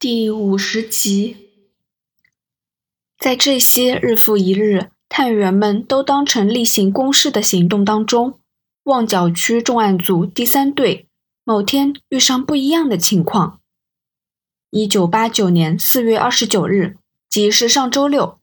第五十集，在这些日复一日，探员们都当成例行公事的行动当中，旺角区重案组第三队某天遇上不一样的情况。一九八九年四月二十九日，即是上周六，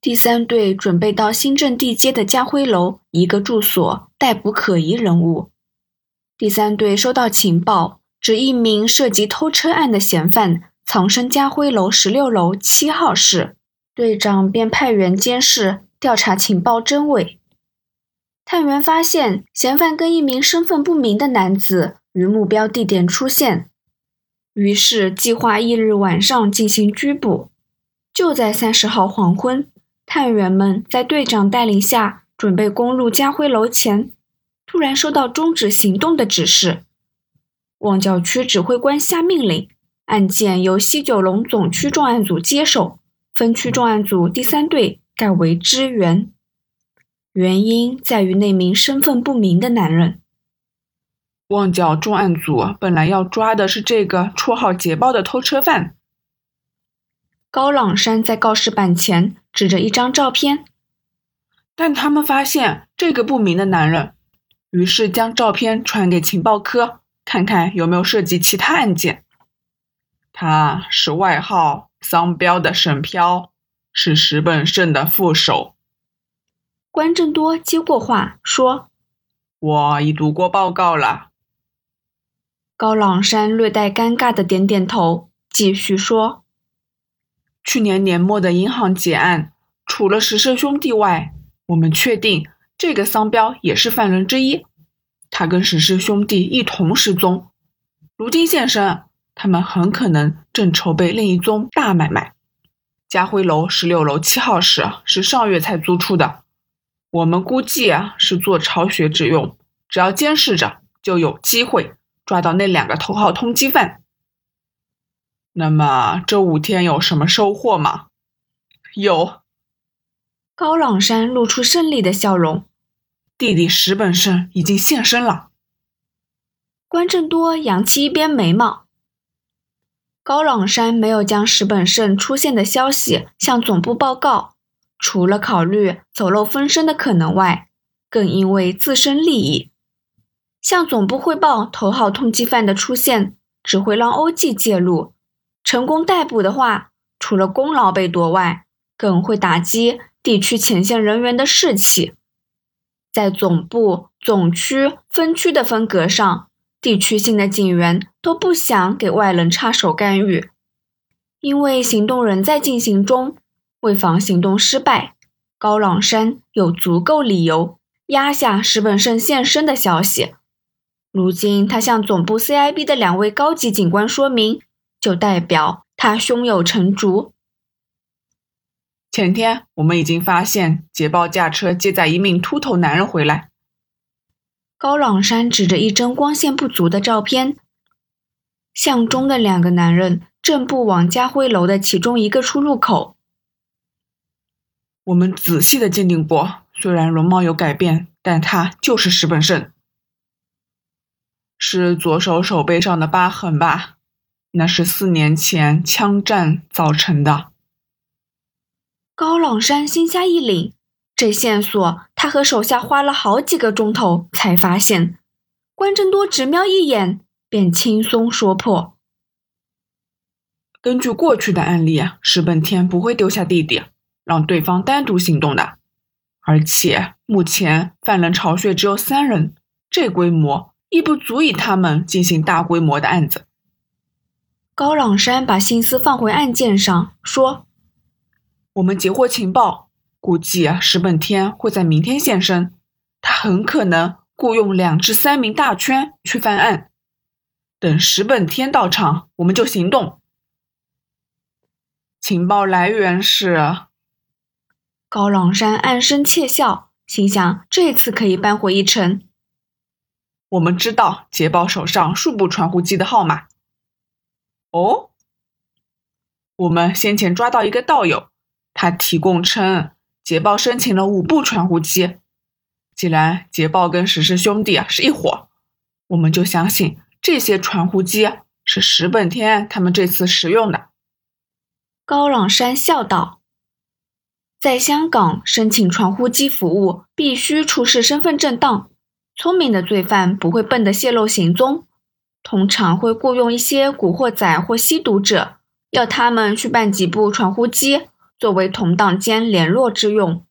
第三队准备到新镇地街的家辉楼一个住所逮捕可疑人物。第三队收到情报。指一名涉及偷车案的嫌犯藏身家辉楼十六楼七号室，队长便派员监视调查情报真伪。探员发现嫌犯跟一名身份不明的男子于目标地点出现，于是计划翌日晚上进行拘捕。就在三十号黄昏，探员们在队长带领下准备攻入家辉楼前，突然收到终止行动的指示。旺角区指挥官下命令，案件由西九龙总区重案组接手，分区重案组第三队改为支援。原因在于那名身份不明的男人。旺角重案组本来要抓的是这个绰号“捷豹”的偷车犯。高朗山在告示板前指着一张照片，但他们发现这个不明的男人，于是将照片传给情报科。看看有没有涉及其他案件。他是外号“桑彪”的沈飘，是石本胜的副手。关正多接过话说：“我已读过报告了。”高朗山略带尴尬的点点头，继续说：“去年年末的银行劫案，除了石胜兄弟外，我们确定这个桑彪也是犯人之一。”他跟史氏兄弟一同失踪，如今现身，他们很可能正筹备另一宗大买卖。家辉楼十六楼七号室是上月才租出的，我们估计啊是做巢穴之用，只要监视着，就有机会抓到那两个头号通缉犯。那么这五天有什么收获吗？有。高朗山露出胜利的笑容。弟弟石本胜已经现身了。关正多扬起一边眉毛。高朗山没有将石本胜出现的消息向总部报告，除了考虑走漏风声的可能外，更因为自身利益。向总部汇报头号通缉犯的出现，只会让欧记介入。成功逮捕的话，除了功劳被夺外，更会打击地区前线人员的士气。在总部、总区、分区的分隔上，地区性的警员都不想给外人插手干预，因为行动仍在进行中。为防行动失败，高朗山有足够理由压下石本胜现身的消息。如今他向总部 CIB 的两位高级警官说明，就代表他胸有成竹。前天我们已经发现捷豹驾车接载一名秃头男人回来。高朗山指着一张光线不足的照片，相中的两个男人正步往家辉楼的其中一个出入口。我们仔细的鉴定过，虽然容貌有改变，但他就是石本胜。是左手手背上的疤痕吧？那是四年前枪战造成的。高朗山心下一凛，这线索他和手下花了好几个钟头才发现。关正多只瞄一眼，便轻松说破：根据过去的案例，石本天不会丢下弟弟，让对方单独行动的。而且目前犯人巢穴只有三人，这规模亦不足以他们进行大规模的案子。高朗山把心思放回案件上，说。我们截获情报，估计啊石本天会在明天现身。他很可能雇佣两至三名大圈去犯案。等石本天到场，我们就行动。情报来源是高朗山暗生窃笑，心想这次可以扳回一城。我们知道捷豹手上数部传呼机的号码。哦，我们先前抓到一个道友。他提供称，捷豹申请了五部传呼机。既然捷豹跟石氏兄弟啊是一伙，我们就相信这些传呼机是石本天他们这次使用的。高朗山笑道：“在香港申请传呼机服务，必须出示身份证档。聪明的罪犯不会笨得泄露行踪，通常会雇佣一些古惑仔或吸毒者，要他们去办几部传呼机，作为同党间联络之用。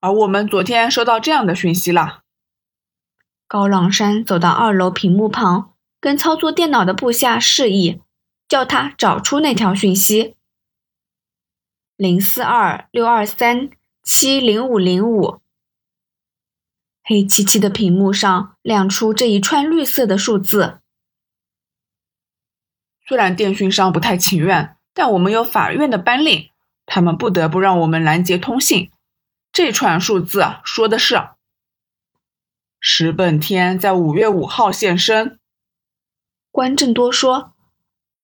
而我们昨天收到这样的讯息了。”高朗山走到二楼屏幕旁，跟操作电脑的部下示意。叫他找出那条讯息：零四二六二三七零五零五。黑漆漆的屏幕上亮出这一串绿色的数字。虽然电讯商不太情愿，但我们有法院的颁令，他们不得不让我们拦截通信。这串数字说的是：石本天在五月五号现身。关正多说。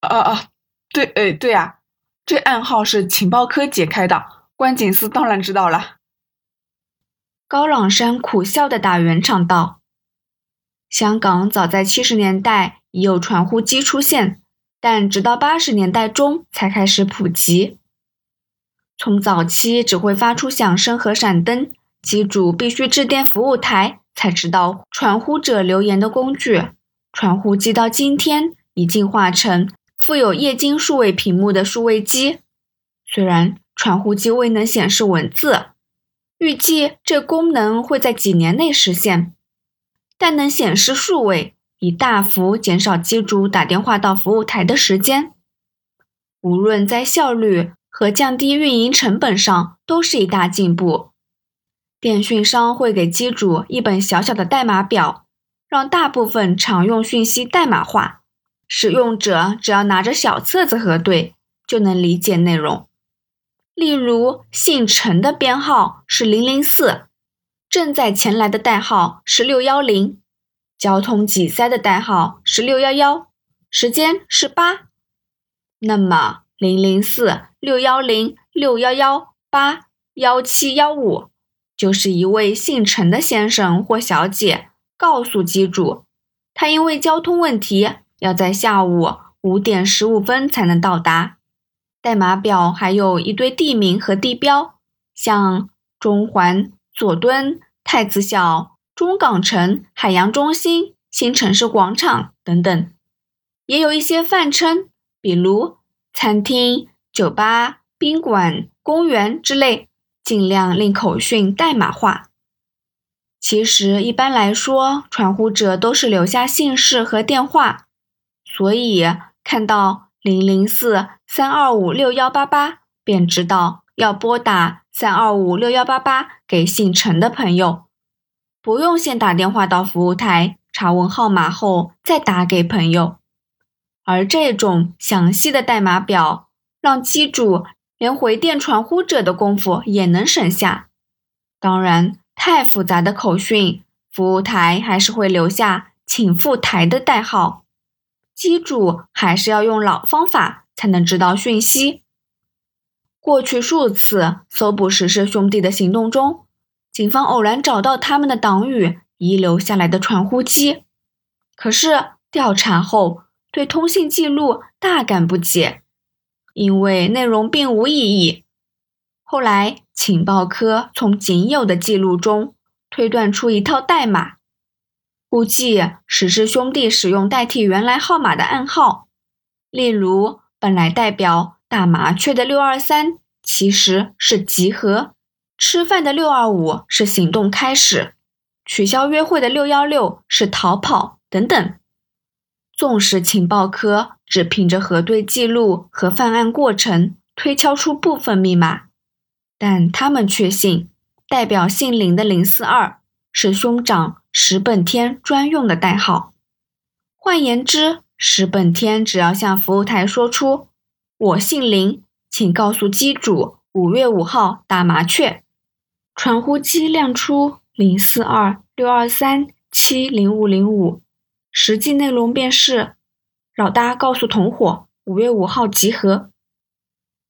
啊啊，对，哎，对啊，这暗号是情报科解开的，关警司当然知道了。高朗山苦笑的打圆场道：“香港早在七十年代已有传呼机出现，但直到八十年代中才开始普及。从早期只会发出响声和闪灯，机主必须致电服务台才知道传呼者留言的工具。传呼机到今天已进化成。”富有液晶数位屏幕的数位机，虽然传呼机未能显示文字，预计这功能会在几年内实现，但能显示数位，以大幅减少机主打电话到服务台的时间。无论在效率和降低运营成本上，都是一大进步。电讯商会给机主一本小小的代码表，让大部分常用讯息代码化。使用者只要拿着小册子核对，就能理解内容。例如，姓陈的编号是零零四，正在前来的代号是六幺零，交通挤塞的代号是六幺幺，时间是八。那么，零零四六幺零六幺幺八幺七幺五，就是一位姓陈的先生或小姐告诉机主，他因为交通问题。要在下午五点十五分才能到达。代码表还有一堆地名和地标，像中环、佐敦、太子小、中港城、海洋中心、新城市广场等等，也有一些泛称，比如餐厅、酒吧、宾馆、公园之类，尽量令口讯代码化。其实一般来说，传呼者都是留下姓氏和电话。所以看到零零四三二五六幺八八，便知道要拨打三二五六幺八八给姓陈的朋友，不用先打电话到服务台查问号码后再打给朋友。而这种详细的代码表，让机主连回电传呼者的功夫也能省下。当然，太复杂的口讯，服务台还是会留下请赴台的代号。机主还是要用老方法才能知道讯息。过去数次搜捕石氏兄弟的行动中，警方偶然找到他们的党羽遗留下来的传呼机，可是调查后对通信记录大感不解，因为内容并无意义。后来情报科从仅有的记录中推断出一套代码。估计史氏兄弟使用代替原来号码的暗号，例如本来代表大麻雀的六二三其实是集合，吃饭的六二五是行动开始，取消约会的六幺六是逃跑等等。纵使情报科只凭着核对记录和犯案过程推敲出部分密码，但他们确信代表姓林的零四二是兄长。石本天专用的代号。换言之，石本天只要向服务台说出“我姓林，请告诉机主五月五号打麻雀”，传呼机亮出零四二六二三七零五零五，实际内容便是老大告诉同伙五月五号集合。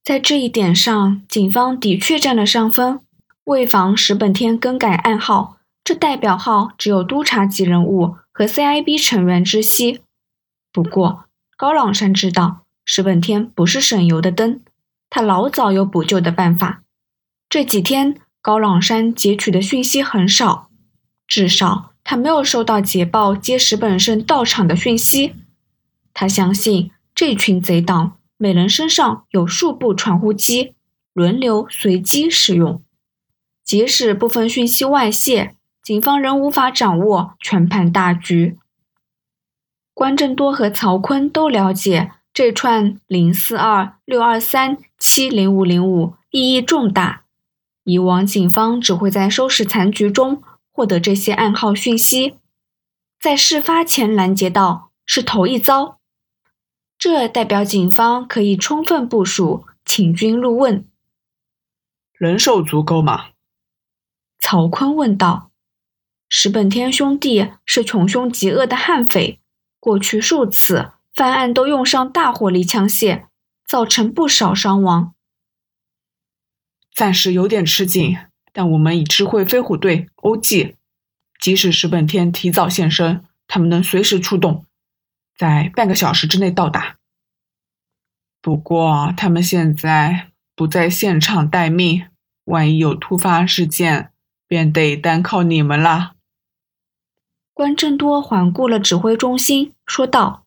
在这一点上，警方的确占了上风。为防石本天更改暗号。这代表号只有督察级人物和 CIB 成员知悉。不过高朗山知道石本天不是省油的灯，他老早有补救的办法。这几天高朗山截取的讯息很少，至少他没有收到捷报接石本胜到场的讯息。他相信这群贼党每人身上有数部传呼机，轮流随机使用。即使部分讯息外泄，警方仍无法掌握全盘大局。关正多和曹锟都了解这串零四二六二三七零五零五意义重大。以往警方只会在收拾残局中获得这些暗号讯息，在事发前拦截到是头一遭。这代表警方可以充分部署，请君入瓮。人手足够吗？曹锟问道。石本天兄弟是穷凶极恶的悍匪，过去数次犯案都用上大火力枪械，造成不少伤亡。暂时有点吃紧，但我们已知会飞虎队、欧记，即使石本天提早现身，他们能随时出动。在半个小时之内到达。不过他们现在不在现场待命，万一有突发事件，便得单靠你们了。关正多环顾了指挥中心，说道：“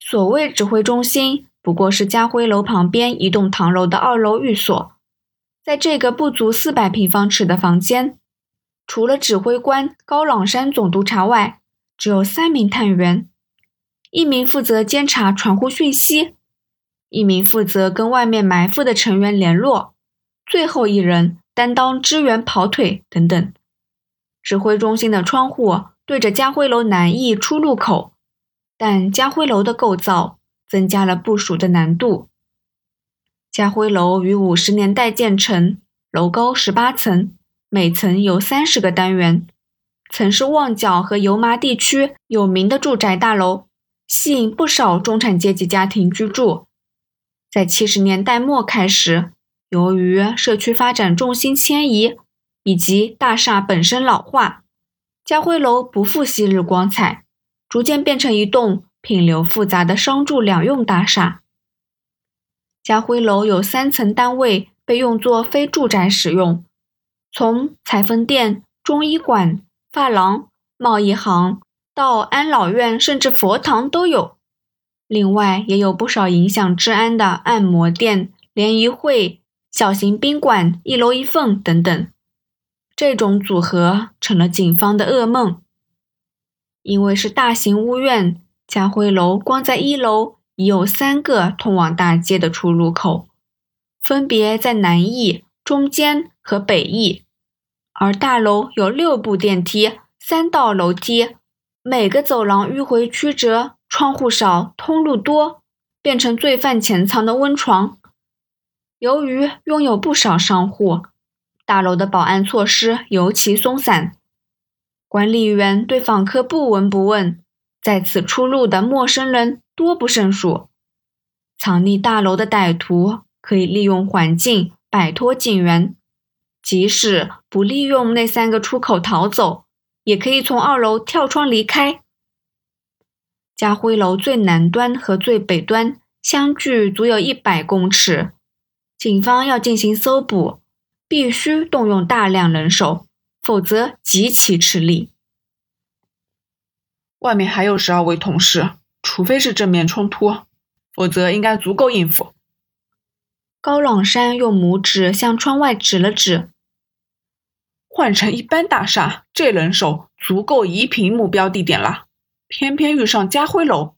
所谓指挥中心，不过是家辉楼旁边一栋唐楼的二楼寓所。在这个不足四百平方尺的房间，除了指挥官高朗山总督察外，只有三名探员。”一名负责监察传呼讯息，一名负责跟外面埋伏的成员联络，最后一人担当支援跑腿等等。指挥中心的窗户对着家辉楼南翼出入口，但家辉楼的构造增加了部署的难度。家辉楼于五十年代建成，楼高十八层，每层有三十个单元，曾是旺角和油麻地区有名的住宅大楼。吸引不少中产阶级家庭居住。在七十年代末开始，由于社区发展重心迁移以及大厦本身老化，家辉楼不复昔日光彩，逐渐变成一栋品流复杂的商住两用大厦。家辉楼有三层单位被用作非住宅使用，从裁缝店、中医馆、发廊、贸易行。到安老院，甚至佛堂都有。另外，也有不少影响治安的按摩店、联谊会、小型宾馆，一楼一凤等等。这种组合成了警方的噩梦，因为是大型屋苑，家辉楼光在一楼已有三个通往大街的出入口，分别在南翼、中间和北翼，而大楼有六部电梯、三道楼梯。每个走廊迂回曲折，窗户少，通路多，变成罪犯潜藏的温床。由于拥有不少商户，大楼的保安措施尤其松散，管理员对访客不闻不问，在此出入的陌生人多不胜数。藏匿大楼的歹徒可以利用环境摆脱警员，即使不利用那三个出口逃走。也可以从二楼跳窗离开。家辉楼最南端和最北端相距足有一百公尺，警方要进行搜捕，必须动用大量人手，否则极其吃力。外面还有十二位同事，除非是正面冲突，否则应该足够应付。高朗山用拇指向窗外指了指。换成一般大厦，这人手足够移平目标地点了。偏偏遇上家辉楼，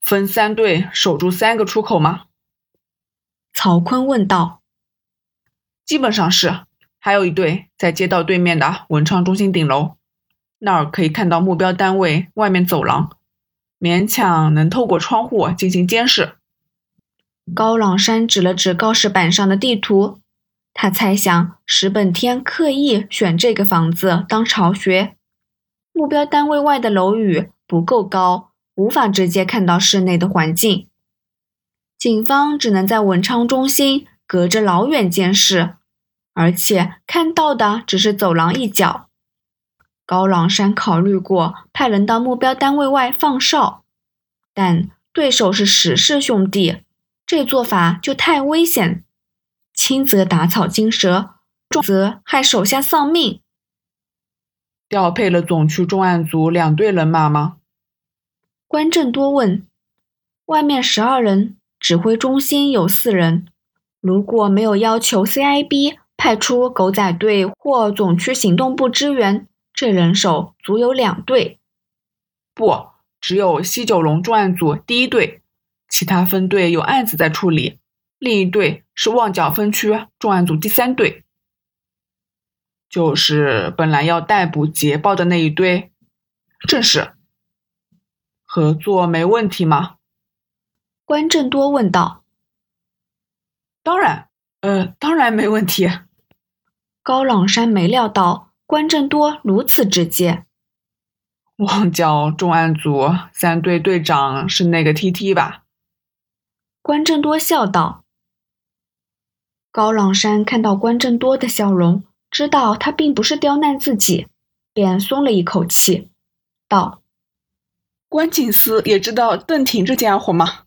分三队守住三个出口吗？曹坤问道。基本上是，还有一队在街道对面的文昌中心顶楼，那儿可以看到目标单位外面走廊，勉强能透过窗户进行监视。高朗山指了指告示板上的地图。他猜想石本天刻意选这个房子当巢穴，目标单位外的楼宇不够高，无法直接看到室内的环境。警方只能在文昌中心隔着老远监视，而且看到的只是走廊一角。高朗山考虑过派人到目标单位外放哨，但对手是史氏兄弟，这做法就太危险，轻则打草惊蛇，重则害手下丧命。调配了总区重案组两队人马吗？关正多问。外面十二人，指挥中心有四人。如果没有要求 CIB 派出狗仔队或总区行动部支援，这人手足有两队。不，只有西九龙重案组第一队，其他分队有案子在处理。另一队是旺角分区重案组第三队。就是本来要逮捕捷豹的那一堆，正是。合作没问题吗？关正多问道。当然，呃，当然没问题。高朗山没料到关正多如此直接。忘叫重案组三队队长是那个 T T 吧？关正多笑道。高朗山看到关正多的笑容。知道他并不是刁难自己，便松了一口气，道：“关警司也知道邓婷这家伙吗？”